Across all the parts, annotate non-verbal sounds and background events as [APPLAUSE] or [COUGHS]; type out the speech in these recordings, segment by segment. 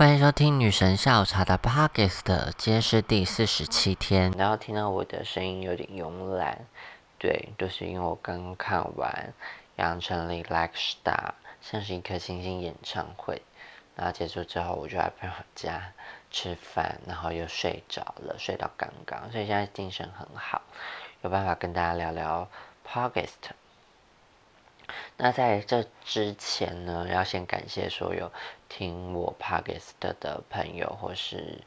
欢迎收听女神下午茶的 Podcast，今天是第四十七天。然后听到我的声音有点慵懒，对，就是因为我刚看完杨丞琳《Like Star》像是一颗星星演唱会，然后结束之后我就来朋友家吃饭，然后又睡着了，睡到刚刚，所以现在精神很好，有办法跟大家聊聊 Podcast。那在这之前呢，要先感谢所有听我 podcast 的朋友，或是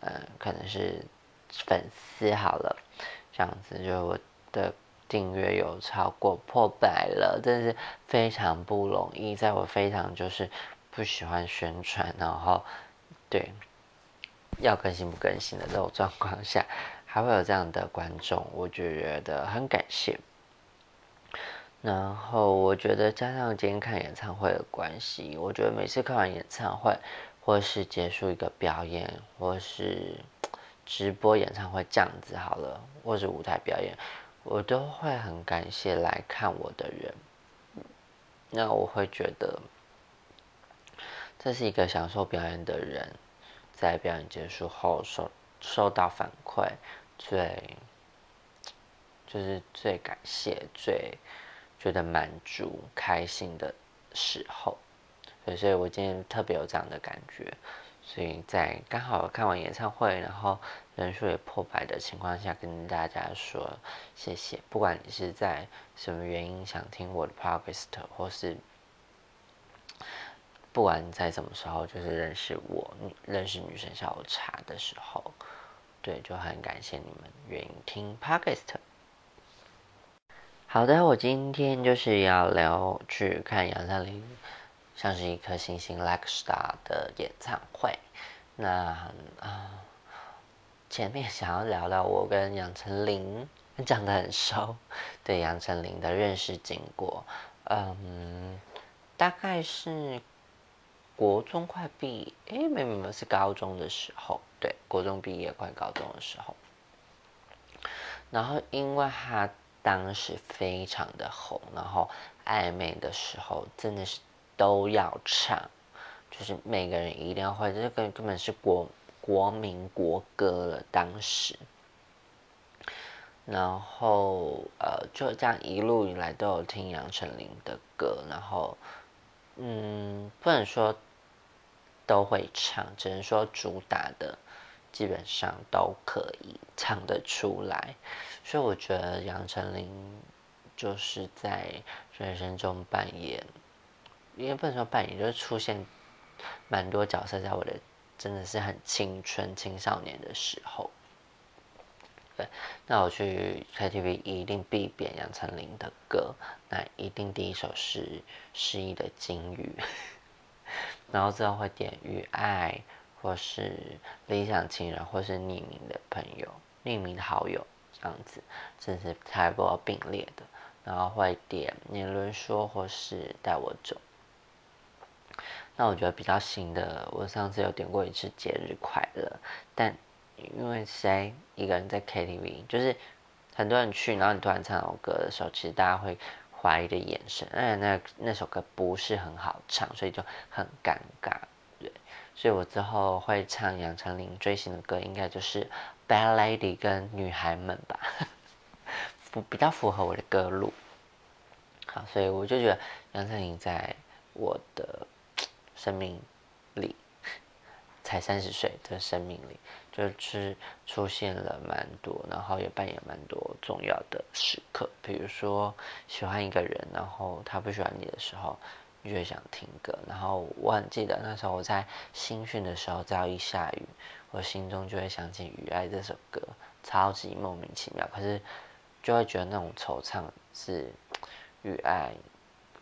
呃，可能是粉丝好了，这样子就我的订阅有超过破百了，真是非常不容易。在我非常就是不喜欢宣传，然后对要更新不更新的这种状况下，还会有这样的观众，我就觉得很感谢。然后我觉得加上今天看演唱会的关系，我觉得每次看完演唱会，或是结束一个表演，或是直播演唱会这样子好了，或是舞台表演，我都会很感谢来看我的人。那我会觉得，这是一个享受表演的人，在表演结束后收收到反馈，最就是最感谢最。觉得满足、开心的时候，对，所以我今天特别有这样的感觉。所以在刚好看完演唱会，然后人数也破百的情况下，跟大家说谢谢。不管你是在什么原因想听我的 podcast，或是不管在什么时候，就是认识我、认识女神下午茶的时候，对，就很感谢你们愿意听 podcast。好的，我今天就是要聊去看杨丞琳像是一颗星星 Like Star 的演唱会。那啊，前面想要聊聊我跟杨丞琳讲得很熟，对杨丞琳的认识经过。嗯，大概是国中快毕业，哎，没没没，是高中的时候，对，国中毕业快高中的时候。然后因为他。当时非常的红，然后暧昧的时候真的是都要唱，就是每个人一定要会，这个根本是国国民国歌了。当时，然后呃就这样一路以来都有听杨丞琳的歌，然后嗯不能说都会唱，只能说主打的。基本上都可以唱得出来，所以我觉得杨丞琳就是在人生中扮演，因为不能说扮演，就是出现蛮多角色在我的真的是很青春青少年的时候。对，那我去 KTV 一定必点杨丞琳的歌，那一定第一首是失忆的金鱼，[LAUGHS] 然后之后会点与爱。或是理想情人，或是匿名的朋友、匿名的好友这样子，甚至台播并列的，然后会点年轮说，或是带我走。那我觉得比较新的，我上次有点过一次节日快乐，但因为谁一个人在 KTV，就是很多人去，然后你突然唱首歌的时候，其实大家会怀疑的眼神，而且那那首歌不是很好唱，所以就很尴尬。对所以我之后会唱杨丞琳最新的歌，应该就是《Bad Lady》跟《女孩们》吧，符比较符合我的歌路。好，所以我就觉得杨丞琳在我的生命里，才三十岁的生命里，就是出现了蛮多，然后也扮演蛮多重要的时刻。比如说喜欢一个人，然后他不喜欢你的时候。越想听歌，然后我很记得那时候我在新训的时候，只要一下雨，我心中就会想起《雨爱》这首歌，超级莫名其妙，可是就会觉得那种惆怅是《雨爱》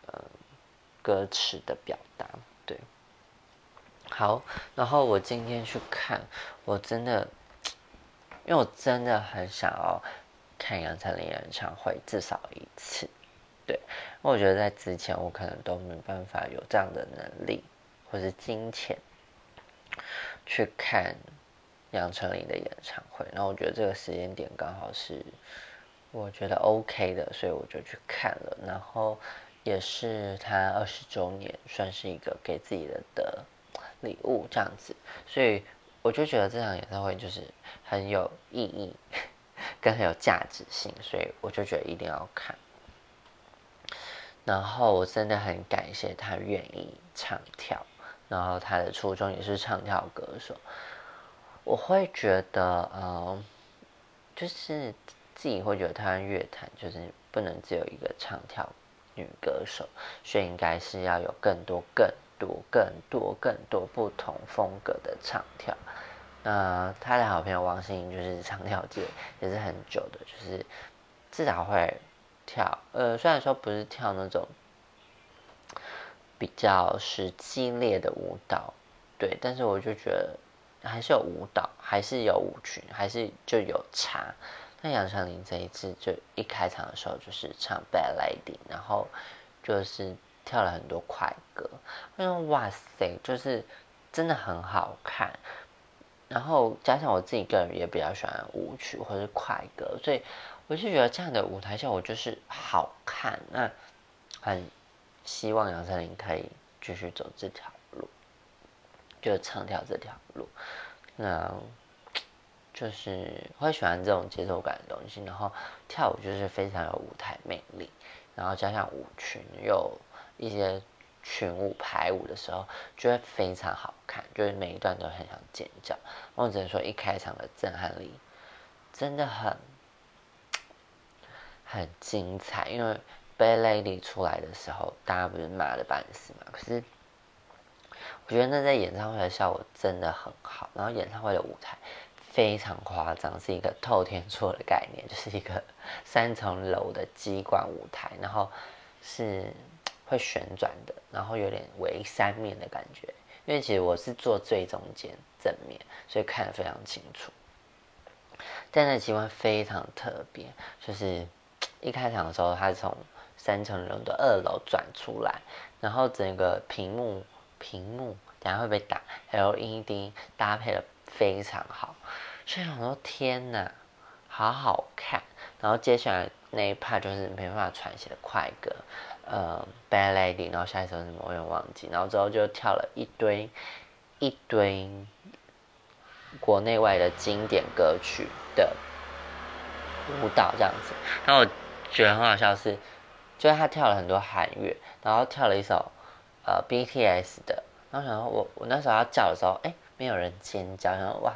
呃歌词的表达，对。好，然后我今天去看，我真的，因为我真的很想要看杨丞琳演唱会至少一次。对，因为我觉得在之前我可能都没办法有这样的能力或是金钱去看杨丞琳的演唱会，然后我觉得这个时间点刚好是我觉得 OK 的，所以我就去看了。然后也是他二十周年，算是一个给自己的的礼物这样子，所以我就觉得这场演唱会就是很有意义，跟很有价值性，所以我就觉得一定要看。然后我真的很感谢他愿意唱跳，然后他的初衷也是唱跳歌手。我会觉得，呃，就是自己会觉得台湾乐坛就是不能只有一个唱跳女歌手，所以应该是要有更多、更多、更多、更多不同风格的唱跳。那他的好朋友王心凌就是唱跳界也是很久的，就是至少会。跳，呃，虽然说不是跳那种比较是激烈的舞蹈，对，但是我就觉得还是有舞蹈，还是有舞曲，还是就有差。那杨丞琳这一次就一开场的时候就是唱《Bad Lady》，然后就是跳了很多快歌，我说哇塞，就是真的很好看。然后加上我自己个人也比较喜欢舞曲或者快歌，所以。我就觉得这样的舞台效果就是好看，那很希望杨丞琳可以继续走这条路，就唱跳这条路。那就是会喜欢这种节奏感的东西，然后跳舞就是非常有舞台魅力，然后加上舞裙有一些群舞排舞的时候，就会非常好看，就是每一段都很想尖叫。我只能说，一开场的震撼力真的很。很精彩，因为《Bad Lady》出来的时候，大家不是骂的半死嘛？可是我觉得那在演唱会的效果真的很好，然后演唱会的舞台非常夸张，是一个透天厝的概念，就是一个三层楼的机关舞台，然后是会旋转的，然后有点围三面的感觉。因为其实我是坐最中间正面，所以看得非常清楚。但那机关非常特别，就是。一开场的时候，他从三层楼的二楼转出来，然后整个屏幕屏幕等下会被打 LED 搭配的非常好，所以我说天哪，好好看。然后接下来那一 part 就是没办法喘息的快歌，呃，Bad Lady，然后下一首什么我也忘记，然后之后就跳了一堆一堆国内外的经典歌曲的舞蹈这样子，然后。觉得很好笑是，就是他跳了很多韩乐，然后跳了一首呃 BTS 的，然后想说我我那时候要叫的时候，哎，没有人尖叫，然后哇，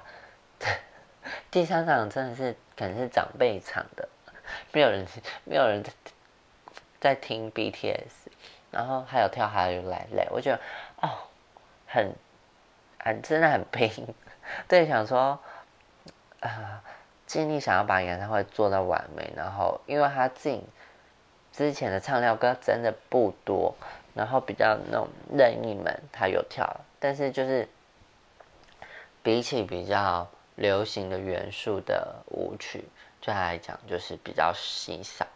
[LAUGHS] 第三场真的是可能是长辈场的，没有人没有人在在听 BTS，然后还有跳还有来累，我觉得哦，很很真的很拼，[LAUGHS] 对，想说啊。尽力想要把演唱会做到完美，然后因为他自己之前的唱跳歌真的不多，然后比较那种任意门他有跳，但是就是比起比较流行的元素的舞曲，对他来讲就是比较稀少，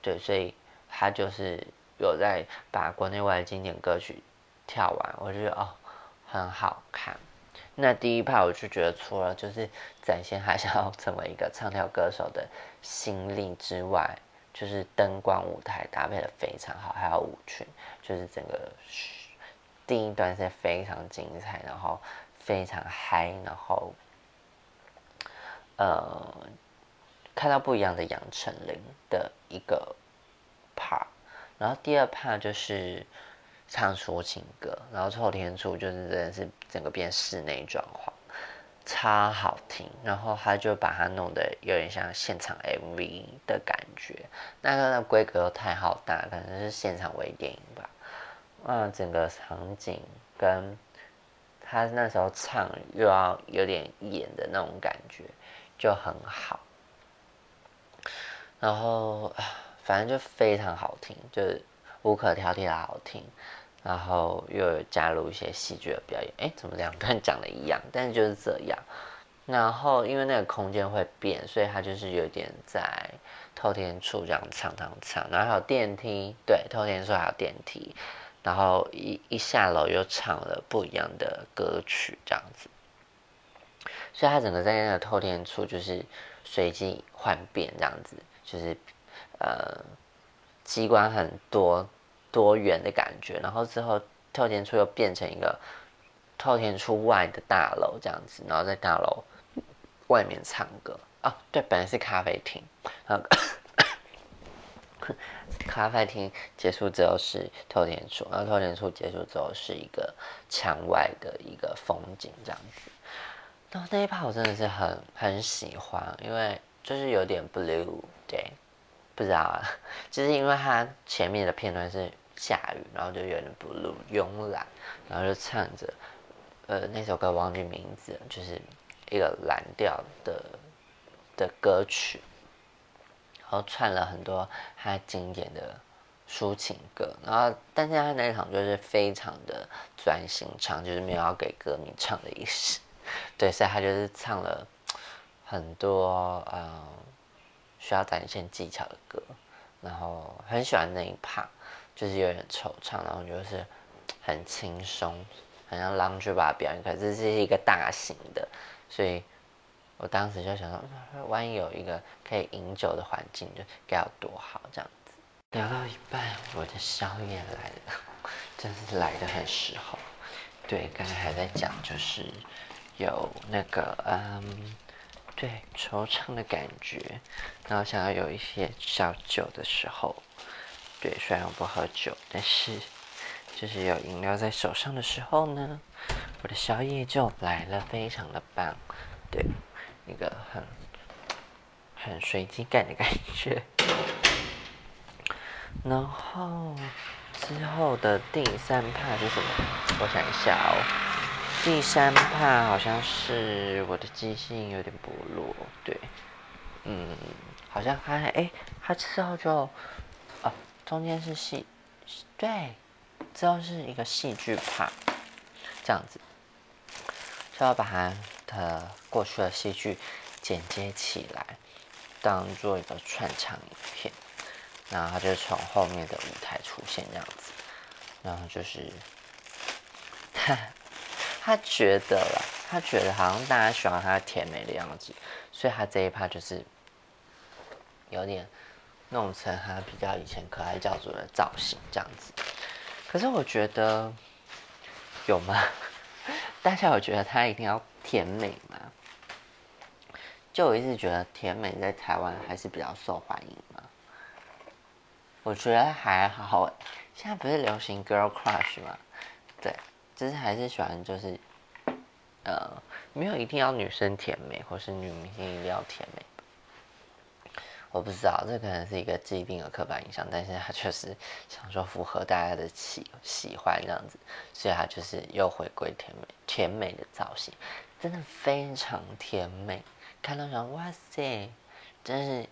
对，所以他就是有在把国内外的经典歌曲跳完，我觉得哦很好看。那第一派我就觉得，除了就是展现他想要成为一个唱跳歌手的心力之外，就是灯光舞台搭配的非常好，还有舞裙，就是整个第一段是非常精彩，然后非常嗨，然后呃看到不一样的杨丞琳的一个 part，然后第二 part 就是。唱抒情歌，然后后天出就是真的是整个变室内转化，超好听。然后他就把它弄得有点像现场 MV 的感觉，那个那规格又太好大，可能是现场微电影吧。啊，整个场景跟他那时候唱又要有点演的那种感觉，就很好。然后反正就非常好听，就是无可挑剔的好听。然后又有加入一些戏剧的表演，哎，怎么两段讲的一样？但是就是这样。然后因为那个空间会变，所以他就是有点在透天处这样唱唱唱。然后还有电梯，对，透天处还有电梯。然后一一下楼又唱了不一样的歌曲，这样子。所以他整个在那个透天处就是随机换变这样子，就是呃机关很多。多元的感觉，然后之后跳天处又变成一个透天处外的大楼这样子，然后在大楼外面唱歌。哦，对，本来是咖啡厅，然后 [COUGHS] 咖啡厅结束之后是透天处，然后透天处结束之后是一个墙外的一个风景这样子。然后那一趴我真的是很很喜欢，因为就是有点 blue，对，不知道啊，[LAUGHS] 就是因为它前面的片段是下雨，然后就有点 blue 慵懒，然后就唱着，呃，那首歌忘记名字，就是一个蓝调的的歌曲，然后串了很多他经典的抒情歌，然后但是他那场就是非常的专心唱，就是没有要给歌迷唱的意思。[LAUGHS] 对，所以他就是唱了很多呃需要展现技巧的歌，然后很喜欢那一 part，就是有点惆怅，然后就是很轻松，很像 lounge 吧表演，可是这是一个大型的，所以我当时就想说，万一有一个可以饮酒的环境，就该有多好这样子。聊到一半，我的宵夜来了，[LAUGHS] 真是来的很时候。对，刚才还在讲就是。有那个嗯，对，惆怅的感觉，然后想要有一些小酒的时候，对，虽然我不喝酒，但是就是有饮料在手上的时候呢，我的宵夜就来了，非常的棒，对，一个很很随机感的感觉。然后之后的第三怕是什么？我想一下哦。第三怕好像是我的记性有点薄弱，对，嗯，好像他哎，他之后就，中间是戏，对，之后是一个戏剧趴，这样子，就要把他的过去的戏剧剪接起来，当做一个串场影片，然后他就从后面的舞台出现这样子，然后就是，他。他觉得啦，他觉得好像大家喜欢他甜美的样子，所以他这一趴就是有点弄成他比较以前可爱教主的造型这样子。可是我觉得有吗？[LAUGHS] 大家有觉得他一定要甜美吗？就我一直觉得甜美在台湾还是比较受欢迎嘛。我觉得还好，现在不是流行 girl crush 吗？对。就是还是喜欢，就是，呃，没有一定要女生甜美，或是女明星一定要甜美。我不知道，这可能是一个既定的刻板印象，但是他确实想说符合大家的喜喜欢这样子，所以他就是又回归甜美甜美的造型，真的非常甜美，看到想哇塞，真是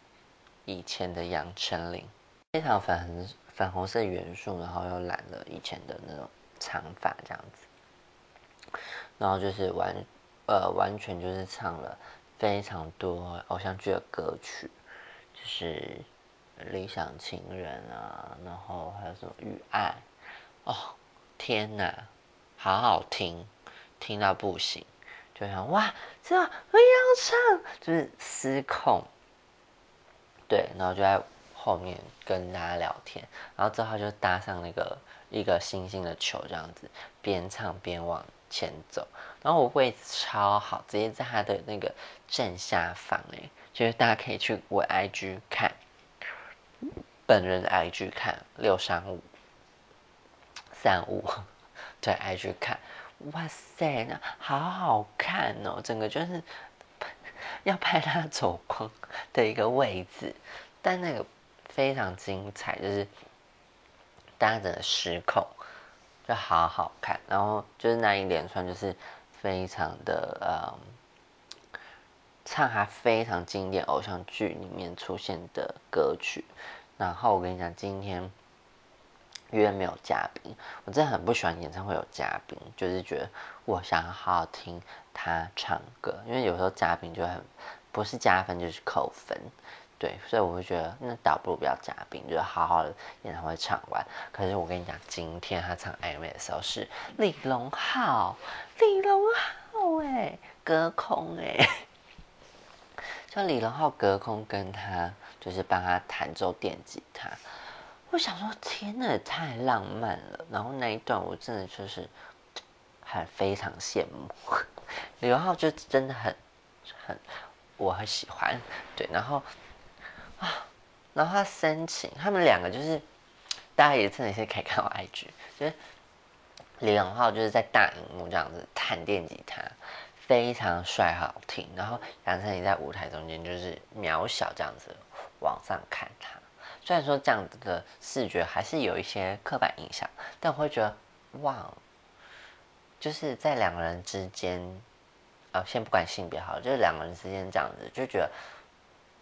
以前的杨丞琳，非常粉红粉红色元素，然后又染了以前的那种。长发这样子，然后就是完，呃，完全就是唱了非常多偶像剧的歌曲，就是《理想情人》啊，然后还有什么《雨爱》哦，天哪，好好听，听到不行，就想哇，这我要唱，就是失控，对，然后就在后面跟大家聊天，然后之后就搭上那个。一个星星的球这样子，边唱边往前走，然后我位置超好，直接在他的那个正下方哎，就是大家可以去我 IG 看，本人 IG 看六三五三五，对 IG 看，哇塞，那好好看哦，整个就是 [LAUGHS] 要拍他走光的一个位置，但那个非常精彩，就是。大家整个失控，就好好看，然后就是那一连串就是非常的嗯，唱他非常经典偶像剧里面出现的歌曲。然后我跟你讲，今天因为没有嘉宾，我真的很不喜欢演唱会有嘉宾，就是觉得我想好好听他唱歌，因为有时候嘉宾就很不是加分就是扣分。对，所以我会觉得那倒不如不要嘉宾，就是好好的演唱会唱完。可是我跟你讲，今天他唱 M V 的时候是李荣浩，李荣浩哎，隔空哎，就李荣浩隔空跟他就是帮他弹奏电吉他。我想说，天呐，太浪漫了。然后那一段我真的就是很非常羡慕。[LAUGHS] 李荣浩就真的很很我很喜欢，对，然后啊，然后他深情，他们两个就是大家也真的是可以看到 IG，就是李荣浩就是在大荧幕这样子弹电吉他。非常帅，好听。然后杨丞琳在舞台中间就是渺小这样子往上看他，虽然说这样子的视觉还是有一些刻板印象，但我会觉得哇，就是在两个人之间，呃，先不管性别好，就是两个人之间这样子，就觉得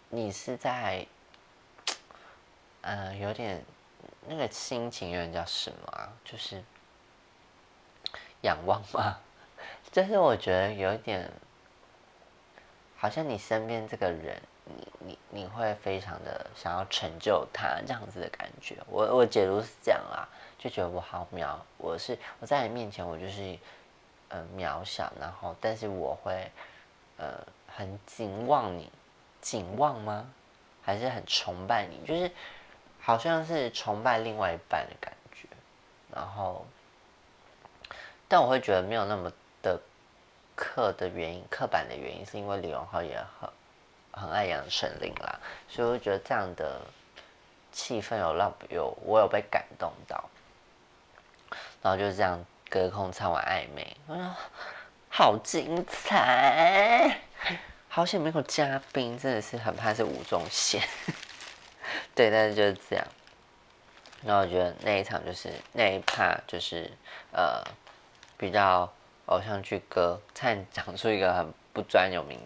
你是在，呃，有点那个心情有点叫什么啊？就是仰望吗？就是我觉得有一点，好像你身边这个人，你你你会非常的想要成就他这样子的感觉。我我解读是这样啊，就觉得我好渺，我是我在你面前，我就是呃渺小，然后但是我会呃很敬望你，敬望吗？还是很崇拜你？就是好像是崇拜另外一半的感觉。然后，但我会觉得没有那么。的刻的原因，刻板的原因，是因为李荣浩也很很爱杨丞琳啦，所以我觉得这样的气氛有让有我有被感动到，然后就这样隔空唱完暧昧，我说好精彩，好险没有嘉宾，真的是很怕是吴宗宪，[LAUGHS] 对，但是就是这样，那我觉得那一场就是那一趴就是呃比较。偶像剧歌，差点讲出一个很不专有名、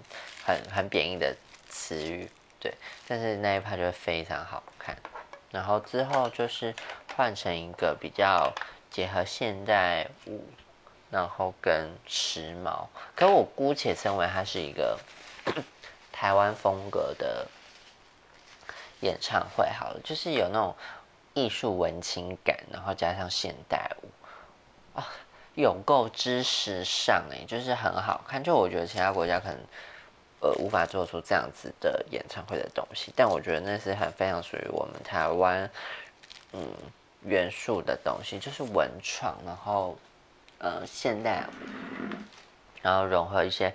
很很贬义的词语，对。但是那一趴就会非常好看。然后之后就是换成一个比较结合现代舞，然后跟时髦。可我姑且称为它是一个台湾风格的演唱会好了，就是有那种艺术文青感，然后加上现代舞啊。有够之时尚哎，就是很好看。就我觉得其他国家可能呃无法做出这样子的演唱会的东西，但我觉得那是很非常属于我们台湾嗯元素的东西，就是文创，然后呃现代，然后融合一些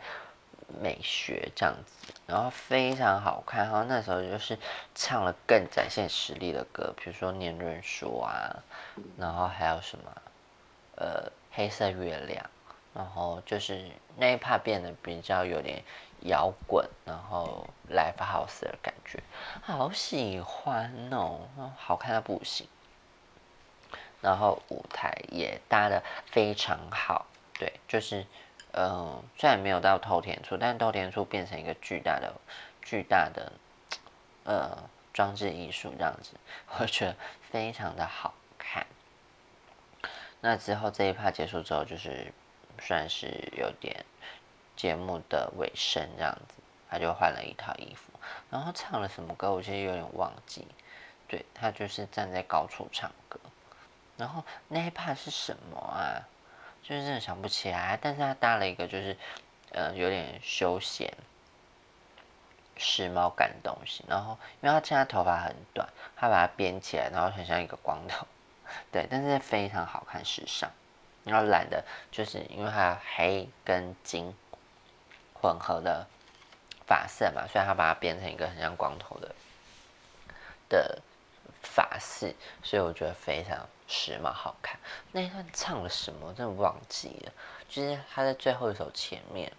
美学这样子，然后非常好看。然后那时候就是唱了更展现实力的歌，比如说《年轮说》啊，然后还有什么呃。黑色月亮，然后就是那一趴变得比较有点摇滚，然后 live house 的感觉，好喜欢哦，好看到不行。然后舞台也搭的非常好，对，就是嗯，虽然没有到透天处，但透天处变成一个巨大的、巨大的呃装置艺术这样子，我觉得非常的好看。那之后这一趴结束之后，就是算是有点节目的尾声这样子，他就换了一套衣服，然后唱了什么歌，我其实有点忘记。对他就是站在高处唱歌，然后那一趴是什么啊？就是真的想不起来。但是他搭了一个就是呃有点休闲、时髦感的东西，然后因为他现在头发很短，他把它编起来，然后很像一个光头。对，但是非常好看、时尚。然后染的，就是因为它黑跟金混合的发色嘛，所以他把它变成一个很像光头的的发饰，所以我觉得非常时髦、好看。那一段唱了什么？真的忘记了。就是他在最后一首前面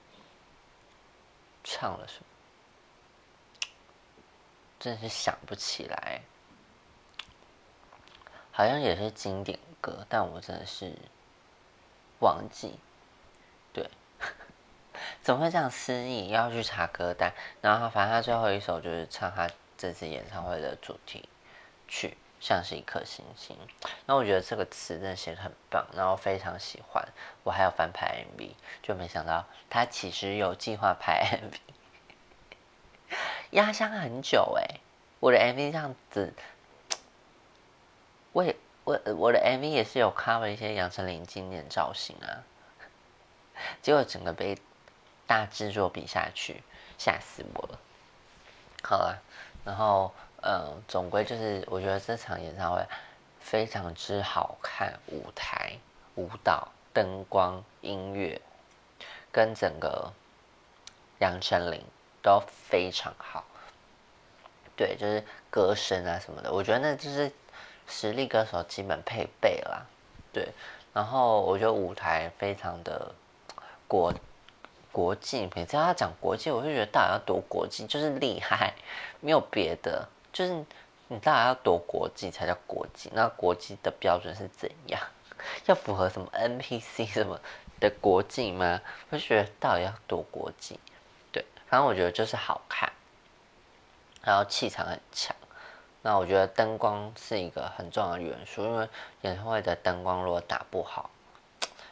唱了什么，真的是想不起来。好像也是经典歌，但我真的是忘记。对，[LAUGHS] 怎么会这样失忆？要去查歌单。然后，反正他最后一首就是唱他这次演唱会的主题曲，像是一颗星星。那我觉得这个词真的写的很棒，然后非常喜欢。我还有翻拍 MV，就没想到他其实有计划拍 MV，[LAUGHS] 压箱很久哎，我的 MV 这样子。我也我我的 MV 也是有 cover 一些杨丞琳经典造型啊，结果整个被大制作比下去，吓死我了。好了，然后嗯，总归就是我觉得这场演唱会非常之好看，舞台舞蹈。灯光、音乐跟整个杨丞琳都非常好。对，就是歌声啊什么的，我觉得那就是实力歌手基本配备啦。对，然后我觉得舞台非常的国国际，每次他讲国际，我就觉得大家要多国际，就是厉害，没有别的，就是你大家要多国际才叫国际。那国际的标准是怎样？[LAUGHS] 要符合什么 NPC 什么的国际吗？我就觉得到底要多国际？对，反正我觉得就是好看。然后气场很强，那我觉得灯光是一个很重要的元素，因为演唱会的灯光如果打不好，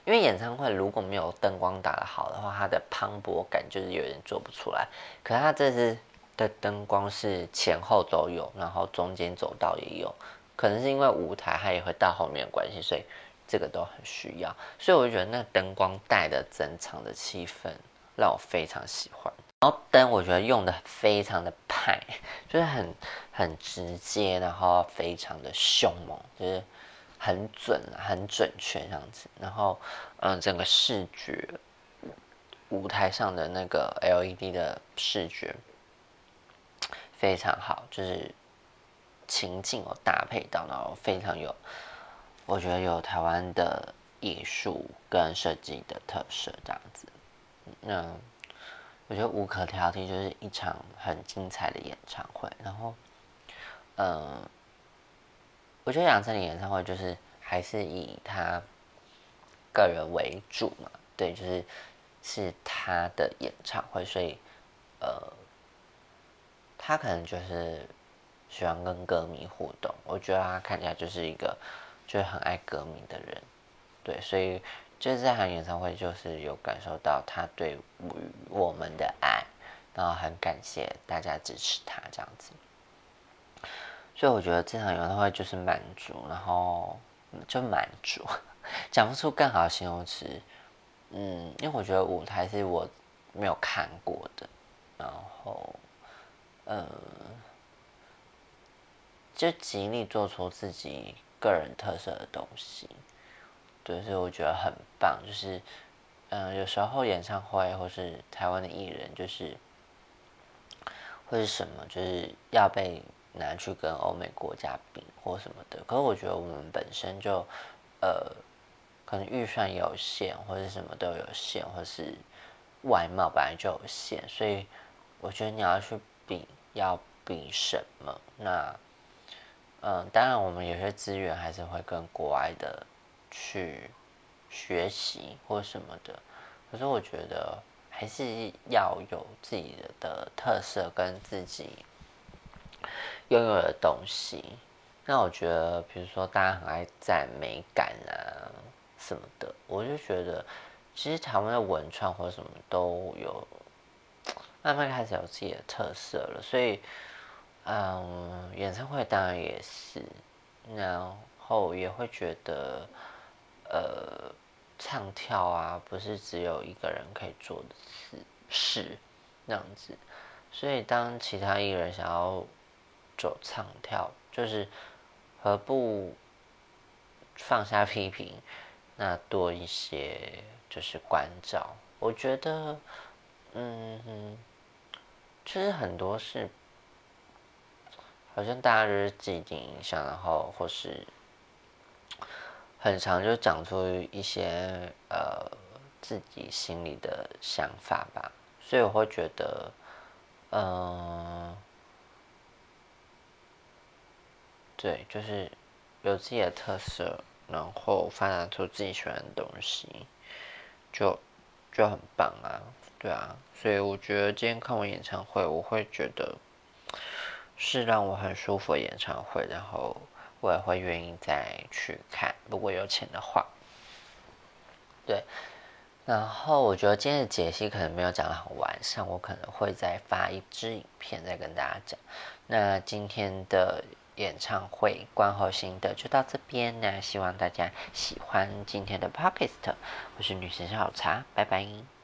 因为演唱会如果没有灯光打得好的话，它的磅礴感就是有点做不出来。可是它这次的灯光是前后都有，然后中间走道也有，可能是因为舞台它也会到后面的关系，所以这个都很需要。所以我就觉得那灯光带的整场的气氛让我非常喜欢。然后灯我觉得用的非常的派，就是很很直接，然后非常的凶猛，就是很准很准确这样子。然后嗯，整个视觉舞台上的那个 LED 的视觉非常好，就是情境有搭配到，然后非常有，我觉得有台湾的艺术跟设计的特色这样子，那。我觉得无可挑剔，就是一场很精彩的演唱会。然后，嗯，我觉得杨丞琳演唱会就是还是以他个人为主嘛，对，就是是他的演唱会，所以呃，他可能就是喜欢跟歌迷互动。我觉得他看起来就是一个就是很爱歌迷的人，对，所以。就是这场演唱会，就是有感受到他对我们的爱，然后很感谢大家支持他这样子，所以我觉得这场演唱会就是满足，然后就满足，讲不出更好的形容词，嗯，因为我觉得舞台是我没有看过的，然后，呃，就极力做出自己个人特色的东西。对，所以我觉得很棒，就是，嗯，有时候演唱会或是台湾的艺人，就是，或是什么，就是要被拿去跟欧美国家比或什么的。可是我觉得我们本身就，呃，可能预算有限，或者什么都有限，或是外貌本来就有限，所以我觉得你要去比，要比什么？那，嗯，当然我们有些资源还是会跟国外的。去学习或什么的，可是我觉得还是要有自己的特色跟自己拥有的东西。那我觉得，比如说大家很爱赞美感啊什么的，我就觉得其实台湾的文创或者什么都有慢慢开始有自己的特色了。所以，嗯，演唱会当然也是，然后也会觉得。呃，唱跳啊，不是只有一个人可以做的事，是那样子。所以，当其他艺人想要走唱跳，就是何不放下批评，那多一些就是关照。我觉得，嗯，其实很多事，好像大家就是既定影响，然后或是。很长就讲出一些呃自己心里的想法吧，所以我会觉得，嗯，对，就是有自己的特色，然后发展出自己喜欢的东西，就就很棒啊，对啊，所以我觉得今天看完演唱会，我会觉得是让我很舒服的演唱会，然后。我也会愿意再去看，如果有钱的话。对，然后我觉得今天的解析可能没有讲的很完善，我可能会再发一支影片再跟大家讲。那今天的演唱会观后心得就到这边，那希望大家喜欢今天的 podcast。我是女神小茶，拜拜。